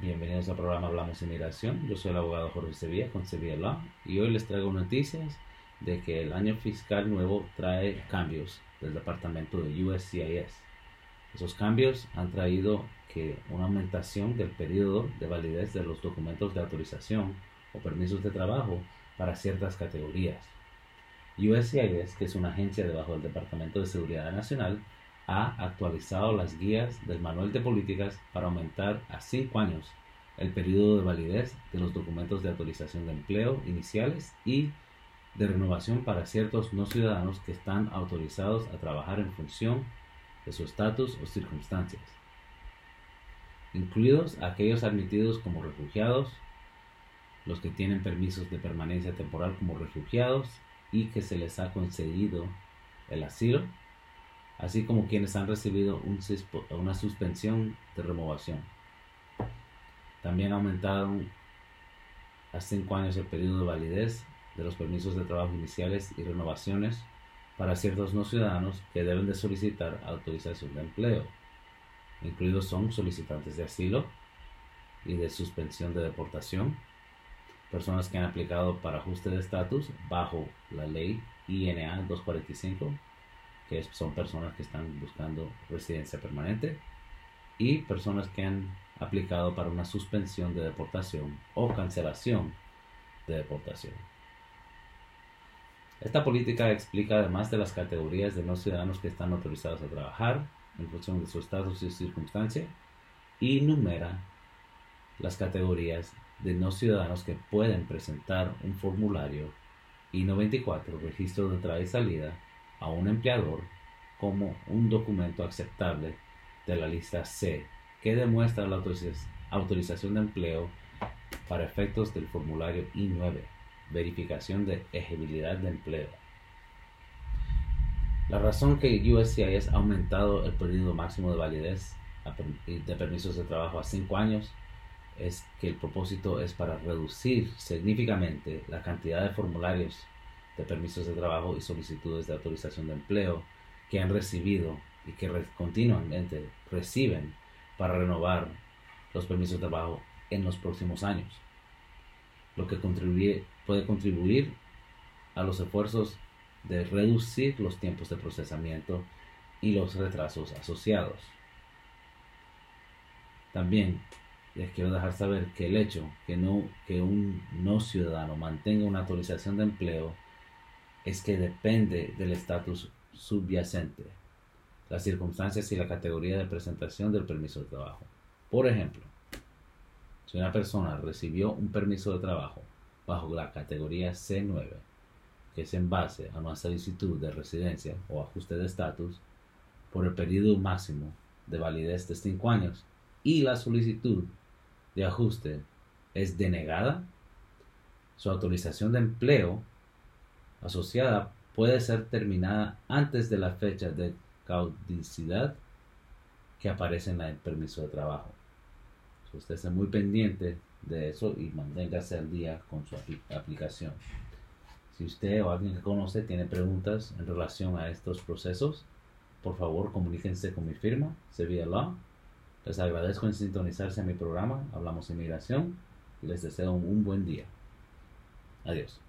Bienvenidos al programa Hablamos Inmigración. Yo soy el abogado Jorge Sevilla con Sevilla Law y hoy les traigo noticias de que el año fiscal nuevo trae cambios del departamento de USCIS. Esos cambios han traído que una aumentación del periodo de validez de los documentos de autorización o permisos de trabajo para ciertas categorías. USCIS, que es una agencia debajo del Departamento de Seguridad Nacional, ha actualizado las guías del manual de políticas para aumentar a 5 años el periodo de validez de los documentos de autorización de empleo iniciales y de renovación para ciertos no ciudadanos que están autorizados a trabajar en función de su estatus o circunstancias, incluidos aquellos admitidos como refugiados, los que tienen permisos de permanencia temporal como refugiados y que se les ha concedido el asilo, así como quienes han recibido una suspensión de removación. También aumentaron a cinco años el periodo de validez de los permisos de trabajo iniciales y renovaciones para ciertos no ciudadanos que deben de solicitar autorización de empleo. Incluidos son solicitantes de asilo y de suspensión de deportación, personas que han aplicado para ajuste de estatus bajo la ley INA 245, que son personas que están buscando residencia permanente, y personas que han aplicado para una suspensión de deportación o cancelación de deportación. Esta política explica además de las categorías de no ciudadanos que están autorizados a trabajar en función de su estatus y circunstancia y numera las categorías de no ciudadanos que pueden presentar un formulario I-94, registro de entrada y salida, a un empleador como un documento aceptable de la lista C, que demuestra la autorización de empleo para efectos del formulario I-9, verificación de elegibilidad de empleo. La razón que USCIS ha aumentado el periodo máximo de validez de permisos de trabajo a 5 años es que el propósito es para reducir significativamente la cantidad de formularios permisos de trabajo y solicitudes de autorización de empleo que han recibido y que continuamente reciben para renovar los permisos de trabajo en los próximos años, lo que puede contribuir a los esfuerzos de reducir los tiempos de procesamiento y los retrasos asociados. También les quiero dejar saber que el hecho que, que un no ciudadano mantenga una autorización de empleo es que depende del estatus subyacente, las circunstancias y la categoría de presentación del permiso de trabajo. Por ejemplo, si una persona recibió un permiso de trabajo bajo la categoría C9, que es en base a una solicitud de residencia o ajuste de estatus, por el periodo máximo de validez de 5 años, y la solicitud de ajuste es denegada, su autorización de empleo asociada puede ser terminada antes de la fecha de caudicidad que aparece en el permiso de trabajo. usted esté muy pendiente de eso y manténgase al día con su aplicación. Si usted o alguien que conoce tiene preguntas en relación a estos procesos, por favor comuníquense con mi firma, Sevilla Law les agradezco en sintonizarse a mi programa, Hablamos Inmigración, y les deseo un buen día. Adiós.